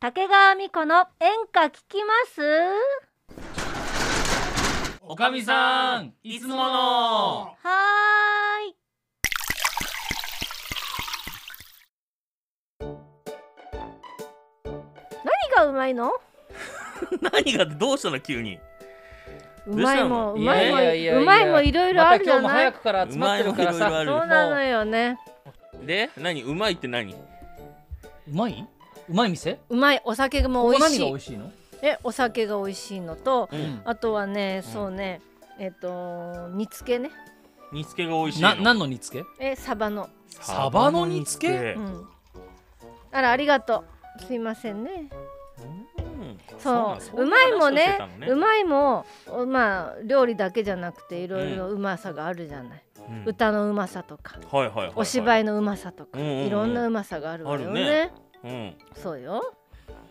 竹川美子の演歌聞きます？おかみさんいつもの。はーい。何がうまいの？何がどうしたの急に。うまいもうまいもうまいもいろいろあるじゃまた今日もない早くから集まってるからさ。うまいもいろいろあるそうなのよね。で何？うまいって何？うまい？うまい店？うまいお酒も美味しい。が美味しいの？えお酒が美味しいのとうん。あとはねうん。そうねえっと煮付けね。煮付けが美味しいの？な何の煮付け？えサバの。サバの煮付け？うん。あらありがとう。すいませんね。うん。そう。うまいもねね。うまいもおまあ料理だけじゃなくていろいろうまさがあるじゃない、うん。歌のうまさとかはいはいはいはい。お芝居のうまさとか、うんうんうん。いろんなうまさがあるわよねうん。そうよ。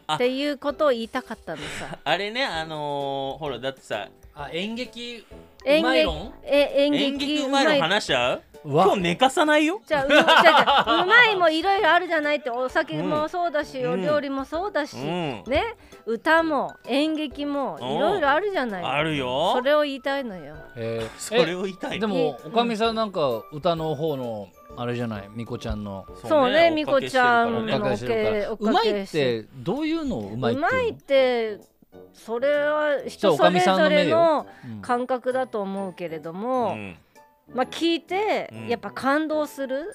あ。っていうことを言いたかったのさ。あれねあのーほらだってさあ演劇演劇うまい論？え演演劇劇うまい。の話しちゃう今日寝かさないよ？じゃあう じゃあじゃあうまいもいろいろあるじゃないってお酒もそうだし、うん。お料理もそうだし、うん。ね？歌も演劇もいろいろあるじゃない。あるよ。それを言いたいのよ。えーそれを言いたいえでもおかみさんなんか歌の方のあれじゃない？みこちゃんの。そうねみこちゃんのおけうまいっててどういうのをうまいってそれは人それぞれの感覚だと思うけれども、うん。まあ聞いてうんやっぱ感動する、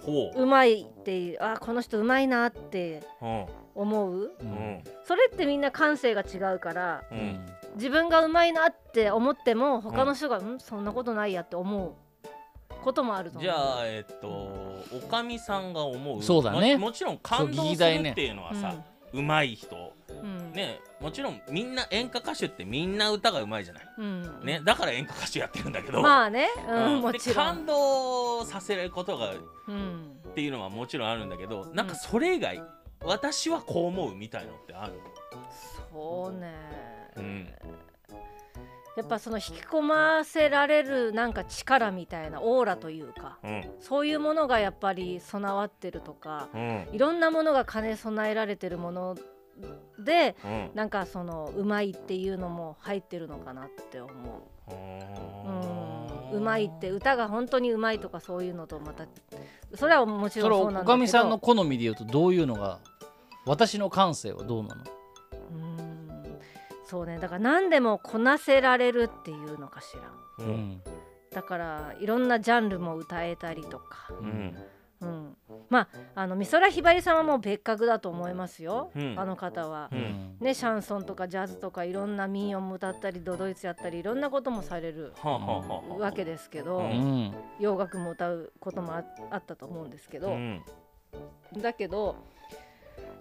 ほう。うまいっていうあこの人うまいなってうん思う？ううん。んそれってみんな感性が違うからううんん。自分がうまいなって思っても他の人が、うん、そんなことないやって思うこともあると思う。じゃあえっとおかみさんが思うそうだね。ももちろん感動するっていうのはさうまい人うん。ねもちろんみんな演歌歌手ってみんな歌がうまいじゃない？うん。ねだから演歌歌手やってるんだけど。まあね、うんうん。でもちろん、感動させることがっうん、ていうのはもちろんあるんだけどなんかそれ以外私はこう思うみたいのってある？そうね、うんやっぱその引き込ませられるなんか力みたいなオーラというかうん。そういうものがやっぱり備わってるとかうん。いろんなものが兼ね備えられてるものでうん。なんかそのうまいっていうのも入ってるのかなって思う。うん、うまいって歌が本当にうまいとかそういうのとまたそれはもちそれろんそうなんだけど。おかみさんの好みで言うとどういうのが私の感性はどうなの？うんそうね。だから何でもこなせられるっていうのかしら。うん。だからいろんなジャンルも歌えたりとか、うん。うん、まああの美空ひばりさんはもう別格だと思いますよ、うん。あの方は。う。ん。ね、シャンソンとかジャズとかいろんな民謡も歌ったりドドイツやったりいろんなこともされるわけですけど、ううん。ん洋楽も歌うこともああったと思うんですけど、うん。だけど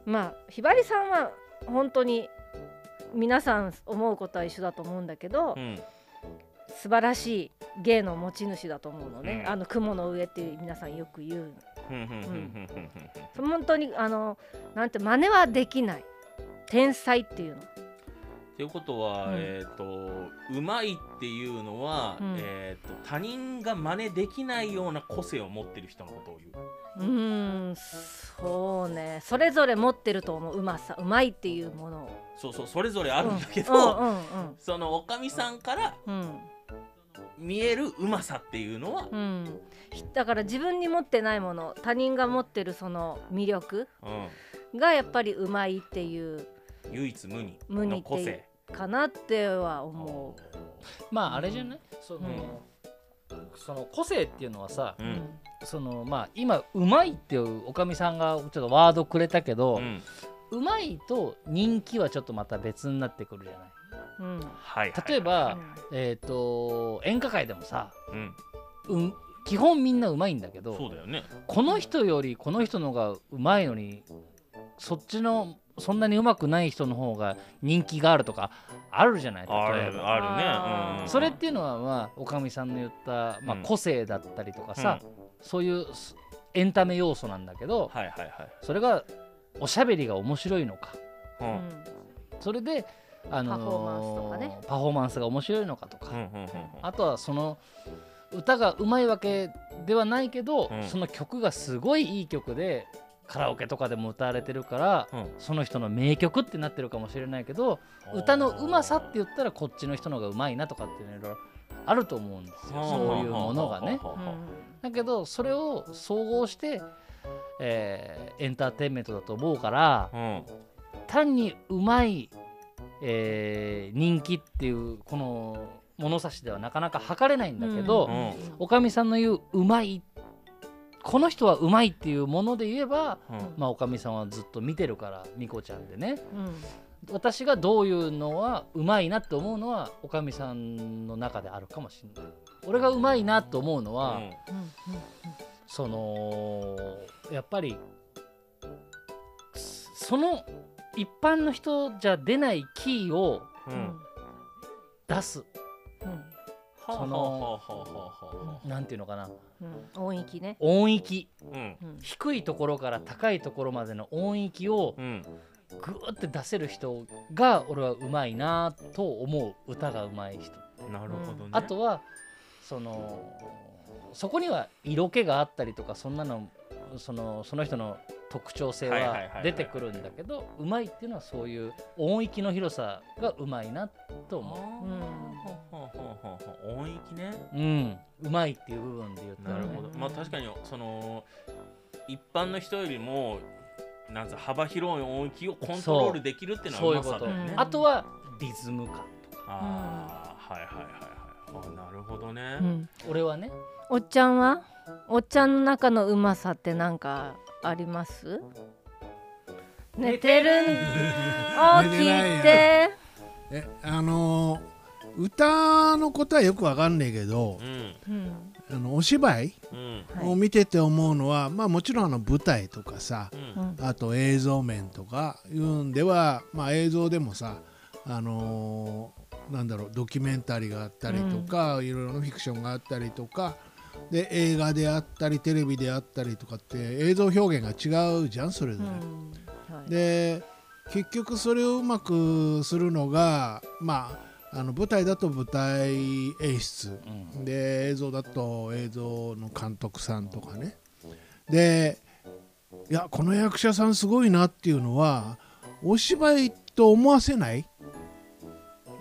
まあひばりさんは本当に皆さん思うことは一緒だと思うんだけど、うん。素晴らしい芸の持ち主だと思うのね、うん。あの雲の上っていう皆さんよく言うふん。ふん。ふん。ふん。ふん。ふん。本当にあのなんて真似はできない。天才っていうのっていうことは、うん。えっ、とうまいっていうのは、うん。えっ、と他人が真似できないような個性を持ってる人のことを言う。うーんそうね。それぞれ持ってると思う。うまさうまいっていうものを。そうそうそれぞれあるんだけど、そのおかみさんからうん。見えるうまさっていうのは、うん、だから自分に持ってないもの他人が持ってるその魅力うん。がやっぱりうまいっていう唯一無二無二の個性。かなっては思まああれじゃない？その,、その個性っていうのはさう、うん。そのまあ今うまいっていうおかみさんがちょっとワードくれたけど、うん。うまいと人気はちょっとまた別になってくるじゃない？うん。例えば、えっ、と演歌界でもさ、うん、うん、基本みんなうまいんだけどそうだよね。この人よりこの人のがうまいのにそっちのそんなにうまくない人の方が人気があるとかあるじゃないあるあるね。うんそれっていうのはまあおかみさんの言った、まあ、うん個性だったりとかさ、そういうすエンタメ要素なんだけどはいはいはい。それがおしゃべりが面白いのか。ううん。んそれで、あのーパフォーマンスとかね。パフォーマンスが面白いのかとか、うんうんうんうん。あとはその歌がうまいわけではないけど、うん。その曲がすごいいい曲でカラオケとかでも歌われてるからうん。その人の名曲ってなってるかもしれないけど歌のうまさって言ったらこっちの人の方がうまいなとかっていうのいろいろあると思うんですよ。そういうものがね。だけどそれを総合して、えーエンターテインメントだと思うからうん。単にうまい、えー人気っていうこの物差しではなかなか測れないん。だけど、うん。おかみさん。の言ううまいこの人はうまいっていうもので言えば、うん。まあ、おかみさんはずっと見てるからみこちゃんでね。うん。私がどういうのはうまいなって思うのはおかみさんの中であるかもしれない。俺がうまいなと思うのは、うん。そのやっぱりその一般の人じゃ出ないキーをうん。うん出す。はそのなんていうのかなうん音域ね音域うん低いところから高いところまでの音域をうんグーって出せる人が俺はうまいなと思う歌がうまい人、なるほどねあとはそのそこには色気があったりとかそんなのそのその人の特徴性は出てくるんだけどうまいっていうのはそういう音域の広さがうまいなと思は音域ね。ううん。うまいっていう部分で言ったらね。なるほど、まあ確かにその一般の人よりもなんつう幅広い音域をコントロールできるっていうのはうまさだよねそういうこと。あとはリズム感とか。ああ、はいはいはいはい。あなるほどね、うん。俺はね。おっちゃんは？おっちゃんの中のうまさって何かあります？寝てるんお寝てないよ。聞いてえあのー歌のことはよくわかんねえけどあのお芝居を見てて思うのは、まあもちろんあの舞台とかさあと映像面とかいうんでは、まあ、映像でもさあのーなんだろうドキュメンタリーがあったりとか、いろいろなフィクションがあったりとかで映画であったりテレビであったりとかって映像表現が違うじゃんそれぞれ。うん。はい。で結局それをうまくするのがまああの舞台だと舞台演出。うん。で映像だと映像の監督さんとかね。でいやこの役者さんすごいなっていうのはお芝居と思わせない？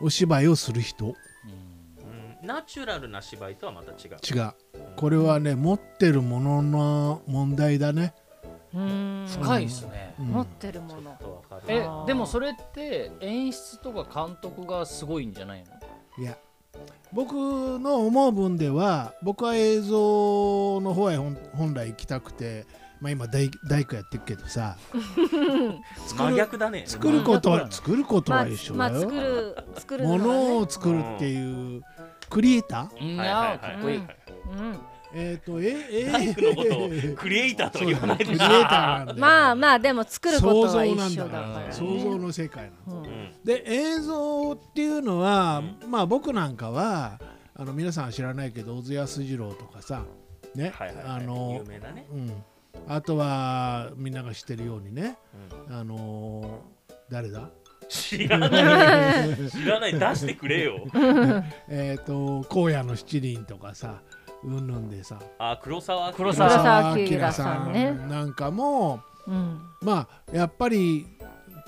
お芝居をする人？うん。ナチュラルな芝居とはまた違う。違う。これはね持ってるものの問題だね、うん。深いですね。うん。持ってるもの。ちょっとわかるえでもそれって演出とか監督がすごいんじゃないの？いや僕の思う分では僕は映像の方へ本本来行きたくて、まあ、今大大工やってるけどさ。作真る逆だね。作ることはうん作ることまあは一緒まあだよ、作る作るものはね。のを作るっていうクリエイター？いはいはいはい。やかっこいい。うんえっ、とええ大工のことをクリエイターとは言わないでしょクリエイターなんだよまあまあでも作ることは想像一なんだ緒だから。ね想像の世界なんうん。で映像っていうのは、うまあ僕なんかはあの皆さんは知らないけど小津安二郎とかさね、はいはいはい。あの有名なね。うん、あとはみんなが知ってるようにね、うん。あのー誰だ？知らない。知らない。出してくれよ。えっ、と荒野の七人とかさうんぬんでさ。あ黒沢明黒沢沢明明さんねなんかもうん。まあやっぱり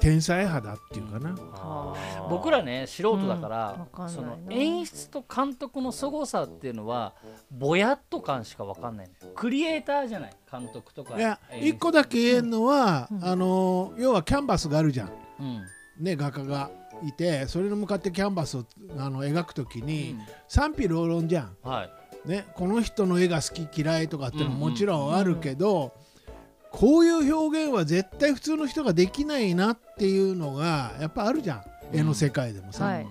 天才派だっていうかな、あー。僕らね素人だから、うん。わかそのね演出と監督の凄さっていうのはぼやっと感しか分かんないクリエイターじゃない？監督とかいや一個だけ言えるのは、うん。あのー要はキャンバスがあるじゃん。うん。ね画家がいてそれに向かってキャンバスをあの描くときうにん。賛否両論じゃん。はいね、この人の絵が好き嫌いとかっていうのももちろんあるけど、こういう表現は絶対普通の人ができないなっていうのがやっぱあるじゃん。絵の世界でもさ。はい。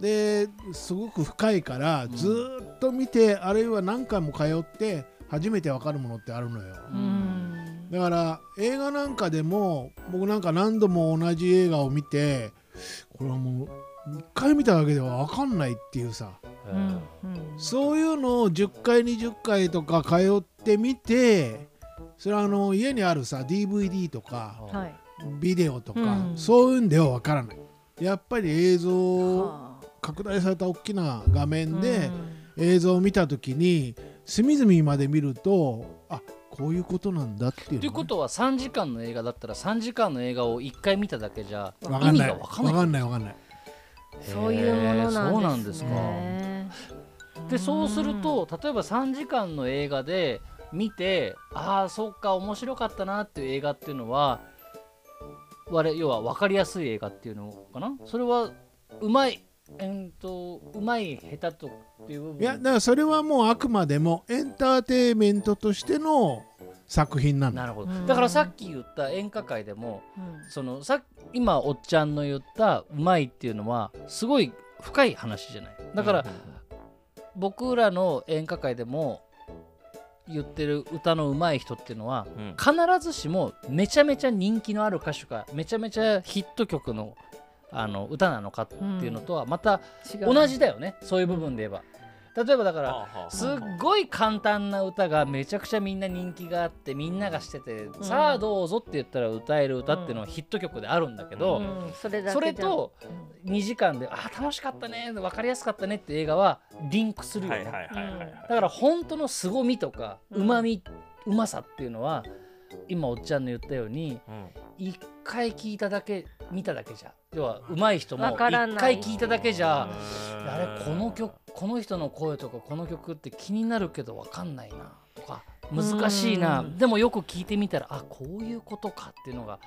ですごく深いからん。ずーっと見て、あるいは何回も通って初めて分かるものってあるのよ。うん。だから映画なんかでも僕なんか何度も同じ映画を見てこれはもう1回見ただけでは分かんないっていうさそういうのを10回20回とか通ってみてそれはあの家にあるさ DVD とかはい。ビデオとか、うん。そういうんでは分からない。やっぱり映像はあ。拡大された大きな画面でうん。映像を見た時に隅々まで見るとあここういうことなんだっていうのね、ということは3時間の映画だったら3時間の映画を1回見ただけじゃ意味わかんない。が分かんない。わかんないわかんない。そういうものそうななんんですすでねかでそうすると例えば3時間の映画で見てああそっか面白かったなっていう映画っていうのは我要は分かりやすい映画っていうのかな？それはうまいえー、とうまい下手とっていう部分。いやだからそれはもうあくまでもエンターテインメントとしての作品なんだ。なるほど。うん。だからさっき言った演歌界でもうん。そのさ今おっちゃんの言ったうまいっていうのはすごい深い話じゃない。だから僕らの演歌界でも言ってる歌の上手い人っていうのはうん。必ずしもめちゃめちゃ人気のある歌手かめちゃめちゃヒット曲のあの歌なのかっていうのとはまた違う同じだよね、そういう部分で言えば例えばだからすっごい簡単な歌がめちゃくちゃみんな人気があってみんながしてて、ん。さあどうぞって言ったら歌える歌っていうのはヒット曲であるんだけど、うん。それと2時間で「あー楽しかったね分かりやすかったね」って映画はリンクするよね、だから本当の凄みとかうまみうまさっていうのは今おっちゃんの言ったようにうん。一回聞いただけ見ただけじゃ。要は上手い人もわからない。一回聞いただけじゃうん。あれこの曲この人の声とかこの曲って気になるけど分かんないなとか難しいな。うん。でもよく聞いてみたらあこういうことかっていうのが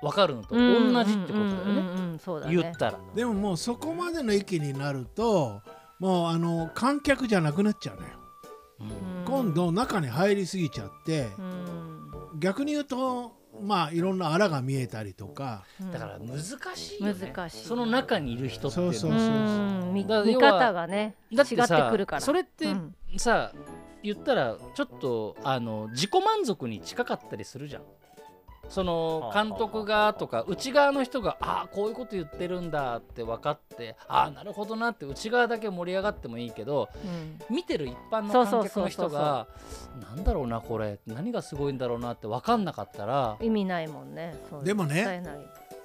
分かるのとうん。同じってことだよね、言ったら。でももうそこまでの域になるともうあの観客じゃなくなっちゃうのよ、うん。うん。今度中に入りすぎちゃってうん。逆に言うとまあいろんなあらが見えたりとか。だから難しいよね。難しい。その中にいる人って。いうのはそうそうそう。うん。見方がね違ってくるから。それってうん。さ、言ったらちょっとあの自己満足に近かったりするじゃんそのはあ監督がとか内側の人がああこういうこと言ってるんだって分かってああなるほどなって内側だけ盛り上がってもいいけどうん。見てる一般の観客の人がなんだろうなこれ何がすごいんだろうなって分かんなかったら意味ないもんね。そうでもね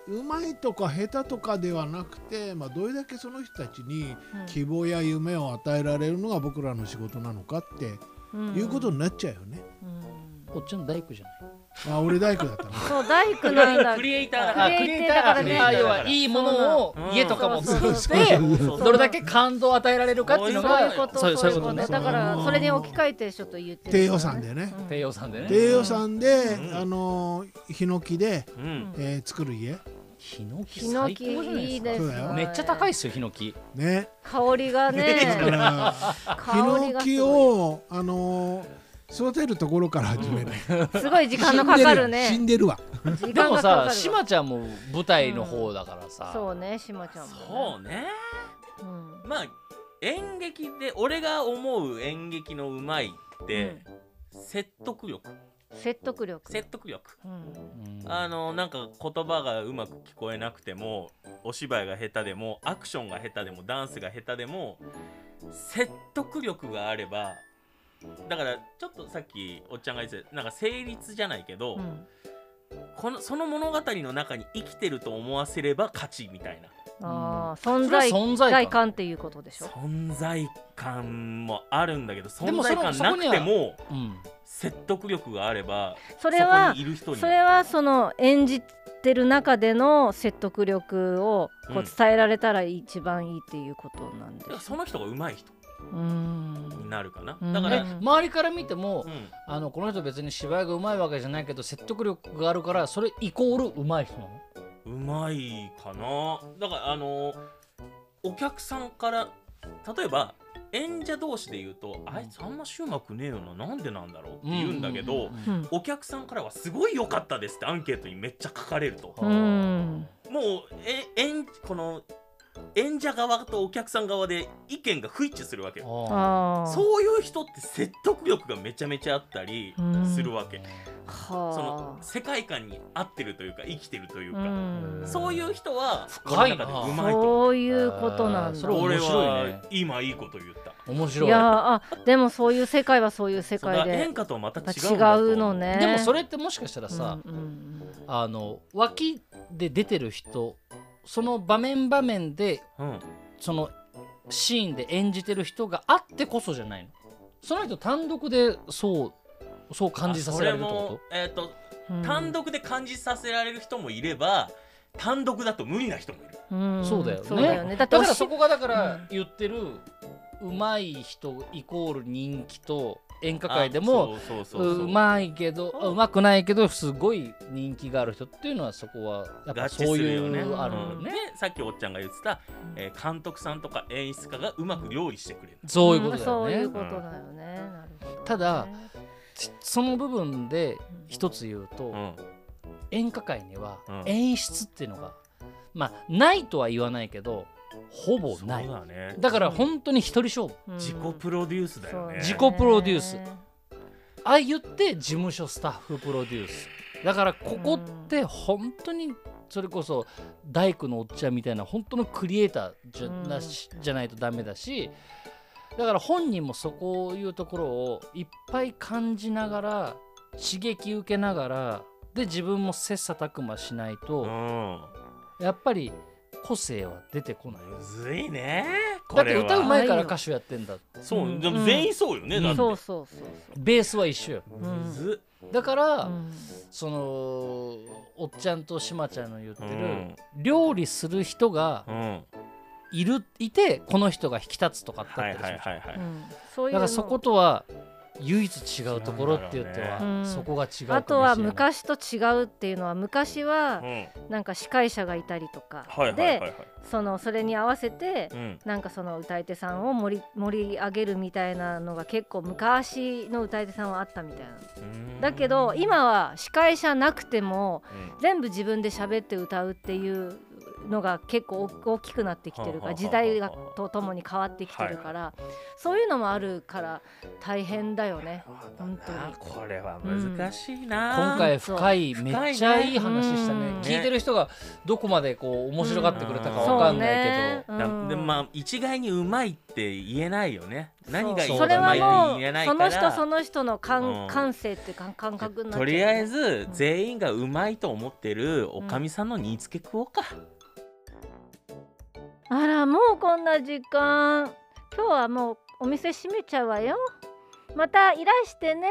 うまい。とか下手とかではなくて、まあ、どれだけその人たちにうん。希望や夢を与えられるのが僕らの仕事なのかってうんいうことになっちゃうよね。うん。こっちの大工じゃないあ俺大工だったなそう大工なんだ。クリエイターだクから。リエイターだからね。あ要はいいものをうん家とかも作ってどれだけ感動を与えられるかっていうのそうがいうことそういうことね。だからそれに置き換えてちょっと言ってる。低予算でね。低予算でね。低予算で、うん。あのーヒノキで、うん。えー作る家。ヒノキヒノキ最高じゃないですか。めっちゃ高いっすよヒノキ。ね。香りがね。らヒ香りノキがすごをあのー育てるところから始めない、いすごい時間のかかる死んねでるわ。時でも間がかかる。わさしまちゃんも舞台の方だからさ、そうねしまちゃんもね。そうね。うん。まあ演劇で俺が思う演劇のうまいって、説得力。説得力。説得力。あのなんか言葉がうまく聞こえなくてもお芝居が下手でもアクションが下手でもダンスが下手でも説得力があればだからちょっとさっきおっちゃんが言ってたなんか成立じゃないけど、うん。このその物語の中に生きてると思わせれば勝ちみたいな。あ存在存在感。感っていうことでしょ？存在感もあるんだけどで存在感なくてもうん。説得力があればそれはそこにいる人にそれはその演じてる中での説得力をこうん。う伝えられたら一番いいっていうことなんでだからその人が上手い人。うんになるかな、うん。えだから、周りから見ても、うん。あのこの人別に芝居がうまいわけじゃないけど説得力があるからそれイコールうまい人なの？うまいかな。だからあのお客さんから例えば演者同士で言うと、あいつあんましうまくねえよななんでなんだろうって言うんだけど、お客さんからはすごい良かったですってアンケートにめっちゃ書かれると、うん。もうえ演この演者側とお客さん側で意見が不一致するわけそういう人って説得力がめちゃめちゃあったりうん。するわけ、そのは世界観に合ってるというか生きてるというあか、うん。そういう人は深いな。うまいと。そういうことなんだ。俺白いね。は今いいこと言った。面白い。いやーあでもそういう世界はそういう世界で演歌とはまた違うのね。でもそれってもしかしたらさ、うんうん。あの脇で出てる人その場面場面でうん。そのシーンで演じてる人があってこそじゃないの？その人単独でそうそう感じさせられるってこあそれもえっ、とうん。単独で感じさせられる人もいれば単独だと無理な人もいる。うん。そうだよね。ね。だからそこがだかうんら言ってるうまい人イコール人気と演歌界でもうまいけどうまくないけどすごい人気がある人っていうのはそこはやっぱそういうるよね。あるようん。ねでさっきおっちゃんが言ってた、えー監督さんとか演出家がうまく料理してくれる、そういうことだそういうよね。ことだよね、ただその部分で一つ言うとうん。演歌界にはうん。演出っていうのがまあないとは言わないけどほぼない。だね。だから本当に一人勝負。うん。自己プロデュースだよね。自己プロデュース。ああ言って事務所スタッフプロデュース。だからここって本当にそれこそ大工のおっちゃんみたいな本当のクリエイターじゃ,、なしじゃないとダメだしだから本人もそこいうところをいっぱい感じながら刺激受けながらで自分も切磋琢磨しないと、うん。やっぱり個性は出てこないむずいね。だって歌うままいから歌手やってんだって。そうでも全員そうよね、うん。だって。そうそうそうベースは一緒よ。うんむずだから、うん。そのおっちゃんとしまちゃんの言ってる、うん。料理する人がうん。いるいてこの人が引き立つとかってあはいったりするじゃん。はいはいはい、うんそうい。うのだからそことは唯一違うところって言っては、うんそこが違うあとは昔と違うっていうのは昔はうん。なんか司会者がいたりとか、はいはいはいはい。でそのそれに合わせてうん。なんかその歌い手さんを盛り盛り上げるみたいなのが結構昔の歌い手さんはあったみたいな。うん。だけど今は司会者なくてもうん。全部自分で喋って歌うっていうのが結構大きくなってきてるから時代がとともに変わってきてるからそういうのもあるから大変だよね本当に。あこれは難しいな、今回深いめっちゃいい話したね。うん聞いてる人がどこまでこう面白がってくれたかうんわかんないけど、そうね。うん。だでもまあ一概にうまいって言えないよね。何がいいそれはもうその人その人の感,、うん。感性っていうか感覚になっちゃうとりあえずうん。全員がうまいと思ってるおかみさんの煮付け食おうか、あらもうこんな時間。今日はもうお店閉めちゃうわよ。またいらしてね。